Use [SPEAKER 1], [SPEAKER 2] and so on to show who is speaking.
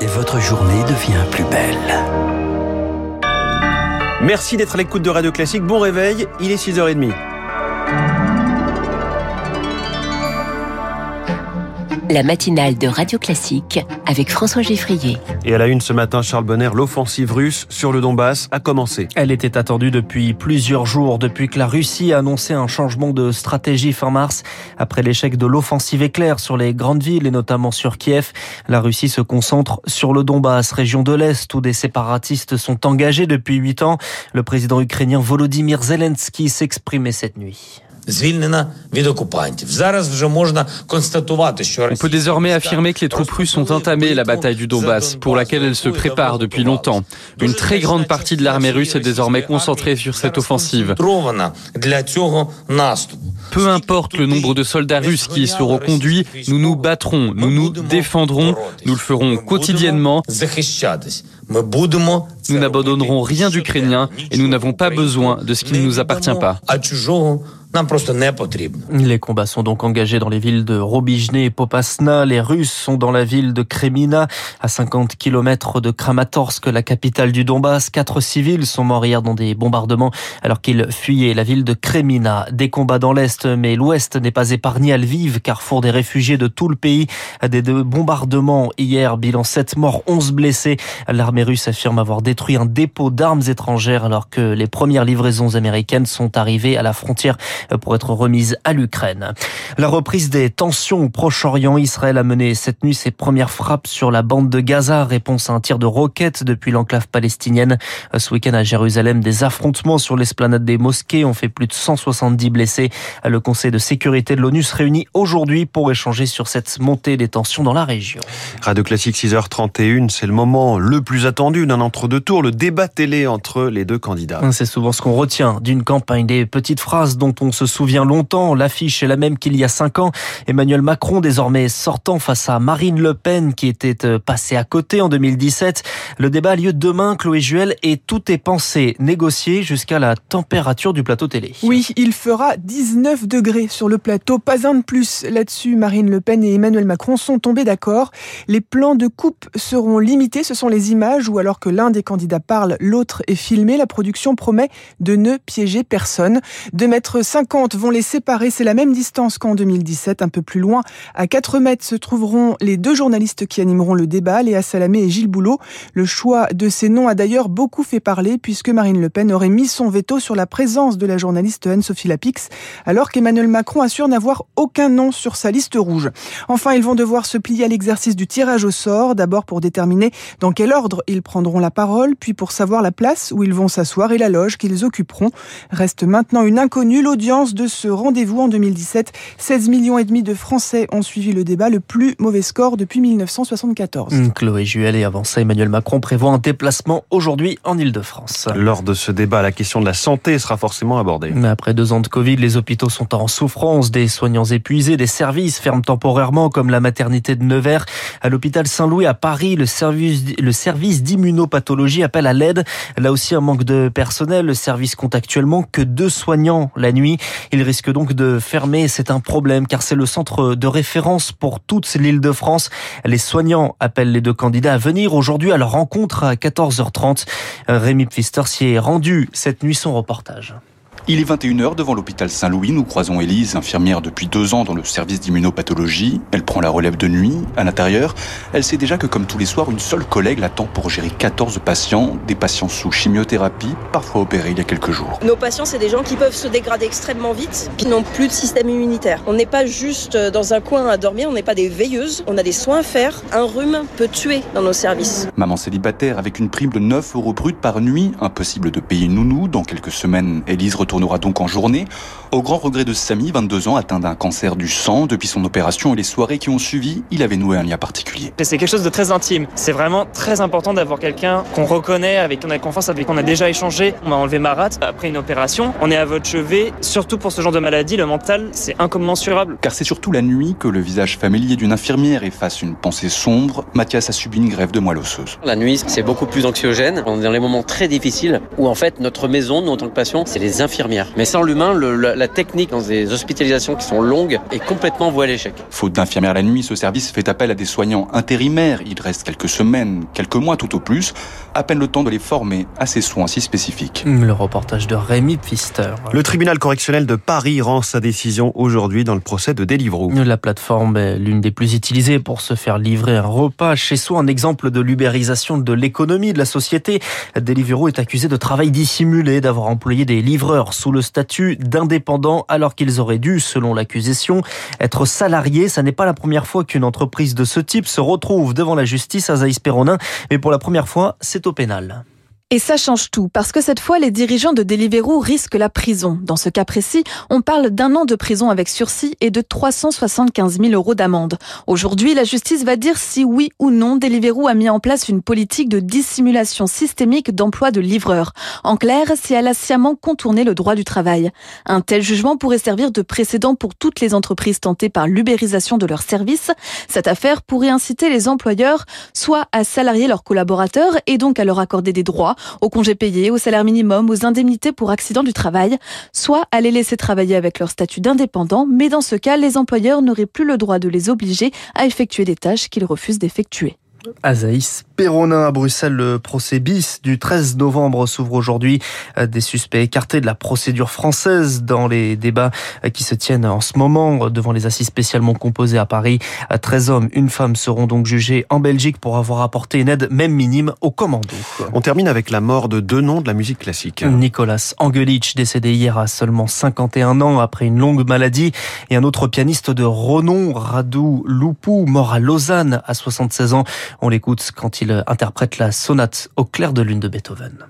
[SPEAKER 1] et votre journée devient plus belle.
[SPEAKER 2] Merci d'être à l'écoute de Radio Classique. Bon réveil, il est 6h30.
[SPEAKER 3] La matinale de Radio Classique avec François Geffrier.
[SPEAKER 2] Et à la une ce matin, Charles Bonner, l'offensive russe sur le Donbass a commencé.
[SPEAKER 4] Elle était attendue depuis plusieurs jours, depuis que la Russie a annoncé un changement de stratégie fin mars. Après l'échec de l'offensive éclair sur les grandes villes et notamment sur Kiev, la Russie se concentre sur le Donbass, région de l'Est où des séparatistes sont engagés depuis huit ans. Le président ukrainien Volodymyr Zelensky s'exprimait cette nuit.
[SPEAKER 5] On peut désormais affirmer que les troupes russes ont entamé la bataille du Donbass, pour laquelle elles se préparent depuis longtemps. Une très grande partie de l'armée russe est désormais concentrée sur cette offensive. Peu importe le nombre de soldats russes qui y seront conduits, nous nous battrons, nous nous défendrons, nous le ferons quotidiennement. Nous n'abandonnerons rien d'ukrainien et nous n'avons pas besoin de ce qui ne nous appartient pas.
[SPEAKER 4] Les combats sont donc engagés dans les villes de Robijne et Popasna. Les Russes sont dans la ville de Kremina, à 50 km de Kramatorsk, la capitale du Donbass. Quatre civils sont morts hier dans des bombardements alors qu'ils fuyaient la ville de Kremina. Des combats dans l'Est, mais l'Ouest n'est pas épargné à Lviv, carrefour des réfugiés de tout le pays. Des bombardements hier, bilan 7 morts, 11 blessés. L'armée russe affirme avoir détruit un dépôt d'armes étrangères alors que les premières livraisons américaines sont arrivées à la frontière pour être remise à l'Ukraine. La reprise des tensions au Proche-Orient, Israël a mené cette nuit ses premières frappes sur la bande de Gaza, réponse à un tir de roquette depuis l'enclave palestinienne. Ce week-end à Jérusalem, des affrontements sur l'esplanade des mosquées ont fait plus de 170 blessés. Le Conseil de sécurité de l'ONU se réunit aujourd'hui pour échanger sur cette montée des tensions dans la région.
[SPEAKER 2] Radio Classique 6h31, c'est le moment le plus attendu d'un entre-deux tours, le débat télé entre les deux candidats.
[SPEAKER 4] C'est souvent ce qu'on retient d'une campagne, des petites phrases dont on se souvient longtemps. L'affiche est la même qu'il y a cinq ans. Emmanuel Macron, désormais sortant face à Marine Le Pen, qui était euh, passée à côté en 2017. Le débat a lieu demain, Chloé Juel, et tout est pensé, négocié jusqu'à la température du plateau télé.
[SPEAKER 6] Oui, il fera 19 degrés sur le plateau. Pas un de plus là-dessus. Marine Le Pen et Emmanuel Macron sont tombés d'accord. Les plans de coupe seront limités. Ce sont les images où, alors que l'un des candidats parle, l'autre est filmé. La production promet de ne piéger personne. De mettre 50 vont les séparer. C'est la même distance qu'en 2017, un peu plus loin. À 4 mètres se trouveront les deux journalistes qui animeront le débat, Léa Salamé et Gilles Boulot. Le choix de ces noms a d'ailleurs beaucoup fait parler puisque Marine Le Pen aurait mis son veto sur la présence de la journaliste Anne-Sophie Lapix, alors qu'Emmanuel Macron assure n'avoir aucun nom sur sa liste rouge. Enfin, ils vont devoir se plier à l'exercice du tirage au sort, d'abord pour déterminer dans quel ordre ils prendront la parole, puis pour savoir la place où ils vont s'asseoir et la loge qu'ils occuperont. Reste maintenant une inconnue, l'audience de ce rendez-vous en 2017. 16 millions et demi de Français ont suivi le débat, le plus mauvais score depuis 1974.
[SPEAKER 4] Mmh, Chloé Juel et avant ça, Emmanuel Macron prévoit un déplacement aujourd'hui en Ile-de-France.
[SPEAKER 2] Lors de ce débat, la question de la santé sera forcément abordée.
[SPEAKER 4] Mais après deux ans de Covid, les hôpitaux sont en souffrance, des soignants épuisés, des services ferment temporairement comme la maternité de Nevers. À l'hôpital Saint-Louis à Paris, le service, le service d'immunopathologie appelle à l'aide. Là aussi, un manque de personnel. Le service compte actuellement que deux soignants la nuit. Il risque donc de fermer. C'est un problème car c'est le centre de référence pour toute l'île de France. Les soignants appellent les deux candidats à venir aujourd'hui à leur rencontre à 14h30. Rémi Pfister s'y est rendu cette nuit son reportage.
[SPEAKER 7] Il est 21h devant l'hôpital Saint-Louis. Nous croisons Élise, infirmière depuis deux ans dans le service d'immunopathologie. Elle prend la relève de nuit. À l'intérieur, elle sait déjà que comme tous les soirs, une seule collègue l'attend pour gérer 14 patients, des patients sous chimiothérapie, parfois opérés il y a quelques jours.
[SPEAKER 8] Nos patients, c'est des gens qui peuvent se dégrader extrêmement vite, qui n'ont plus de système immunitaire. On n'est pas juste dans un coin à dormir, on n'est pas des veilleuses, on a des soins à faire. Un rhume peut tuer dans nos services.
[SPEAKER 7] Maman célibataire avec une prime de 9 euros brut par nuit, impossible de payer nounou. Dans quelques semaines, Élise retourne tournera donc en journée, au grand regret de Samy, 22 ans, atteint d'un cancer du sang. Depuis son opération et les soirées qui ont suivi, il avait noué un lien particulier.
[SPEAKER 9] C'est quelque chose de très intime. C'est vraiment très important d'avoir quelqu'un qu'on reconnaît, avec qui on a confiance, avec qui on a déjà échangé. On m'a enlevé ma rate après une opération. On est à votre chevet. Surtout pour ce genre de maladie, le mental, c'est incommensurable.
[SPEAKER 7] Car c'est surtout la nuit que le visage familier d'une infirmière efface une pensée sombre. Mathias a subi une grève de moelle osseuse.
[SPEAKER 10] La nuit, c'est beaucoup plus anxiogène. On est dans les moments très difficiles où en fait notre maison, nous en tant que patients, c'est les infirmières infirmières. Mais sans l'humain, la technique dans des hospitalisations qui sont longues est complètement vouée à l'échec.
[SPEAKER 7] Faute d'infirmières la nuit, ce service fait appel à des soignants intérimaires. Il reste quelques semaines, quelques mois tout au plus, à peine le temps de les former à ces soins si spécifiques.
[SPEAKER 4] Le reportage de Rémi Pfister.
[SPEAKER 2] Le tribunal correctionnel de Paris rend sa décision aujourd'hui dans le procès de Deliveroo.
[SPEAKER 4] La plateforme est l'une des plus utilisées pour se faire livrer un repas chez soi, un exemple de l'ubérisation de l'économie de la société. Deliveroo est accusé de travail dissimulé, d'avoir employé des livreurs sous le statut d'indépendants alors qu'ils auraient dû, selon l'accusation, être salariés. Ça n'est pas la première fois qu'une entreprise de ce type se retrouve devant la justice à Zaïs Perronin, mais pour la première fois, c'est au pénal.
[SPEAKER 11] Et ça change tout, parce que cette fois, les dirigeants de Deliveroo risquent la prison. Dans ce cas précis, on parle d'un an de prison avec sursis et de 375 000 euros d'amende. Aujourd'hui, la justice va dire si oui ou non Deliveroo a mis en place une politique de dissimulation systémique d'emploi de livreurs. En clair, si elle a sciemment contourné le droit du travail. Un tel jugement pourrait servir de précédent pour toutes les entreprises tentées par l'ubérisation de leurs services. Cette affaire pourrait inciter les employeurs soit à salarier leurs collaborateurs et donc à leur accorder des droits, aux congés payés, au salaire minimum, aux indemnités pour accident du travail, soit à les laisser travailler avec leur statut d'indépendant, mais dans ce cas, les employeurs n'auraient plus le droit de les obliger à effectuer des tâches qu'ils refusent d'effectuer.
[SPEAKER 4] Azaïs Perronin à Bruxelles, le procès bis du 13 novembre s'ouvre aujourd'hui. Des suspects écartés de la procédure française dans les débats qui se tiennent en ce moment devant les assises spécialement composées à Paris. 13 hommes, une femme seront donc jugés en Belgique pour avoir apporté une aide même minime au commando.
[SPEAKER 2] On termine avec la mort de deux noms de la musique classique.
[SPEAKER 4] Nicolas Angelic, décédé hier à seulement 51 ans après une longue maladie, et un autre pianiste de renom, Radu Lupu, mort à Lausanne à 76 ans. On l'écoute quand il interprète la sonate au clair de lune de Beethoven.